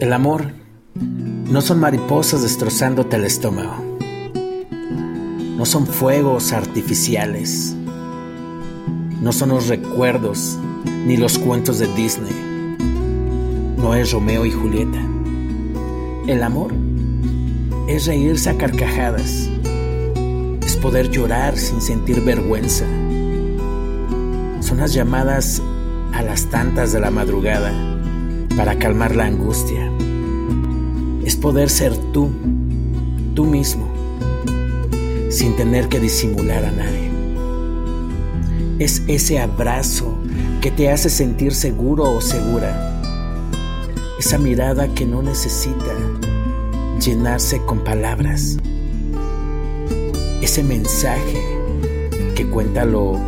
El amor no son mariposas destrozándote el estómago. No son fuegos artificiales. No son los recuerdos ni los cuentos de Disney. No es Romeo y Julieta. El amor es reírse a carcajadas. Es poder llorar sin sentir vergüenza. Son las llamadas a las tantas de la madrugada para calmar la angustia. Es poder ser tú, tú mismo, sin tener que disimular a nadie. Es ese abrazo que te hace sentir seguro o segura. Esa mirada que no necesita llenarse con palabras. Ese mensaje que cuenta lo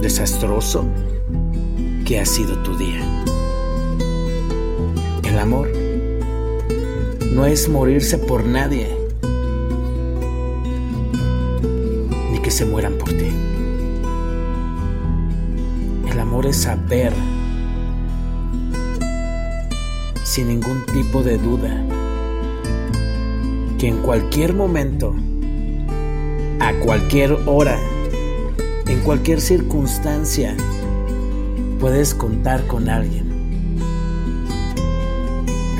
desastroso que ha sido tu día. El amor no es morirse por nadie, ni que se mueran por ti. El amor es saber, sin ningún tipo de duda, que en cualquier momento, a cualquier hora, en cualquier circunstancia, puedes contar con alguien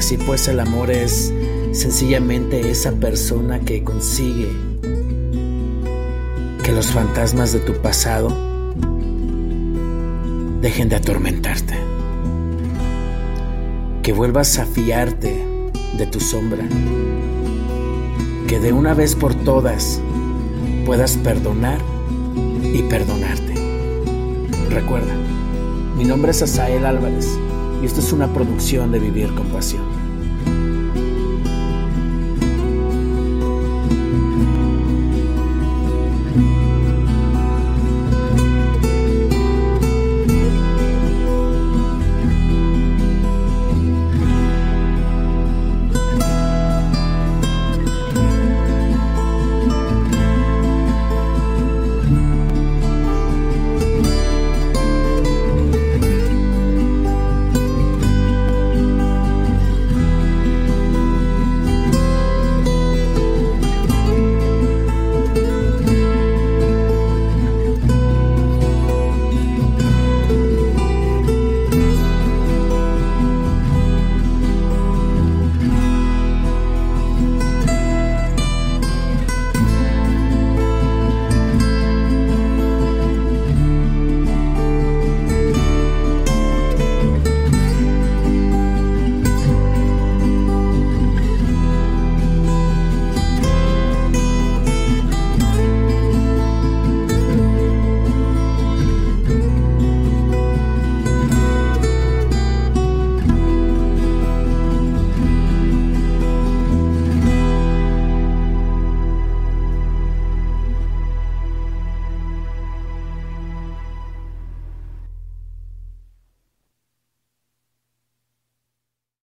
Así pues el amor es sencillamente esa persona que consigue que los fantasmas de tu pasado dejen de atormentarte. Que vuelvas a fiarte de tu sombra. Que de una vez por todas puedas perdonar y perdonarte. Recuerda, mi nombre es Asael Álvarez y esto es una producción de Vivir con Pasión.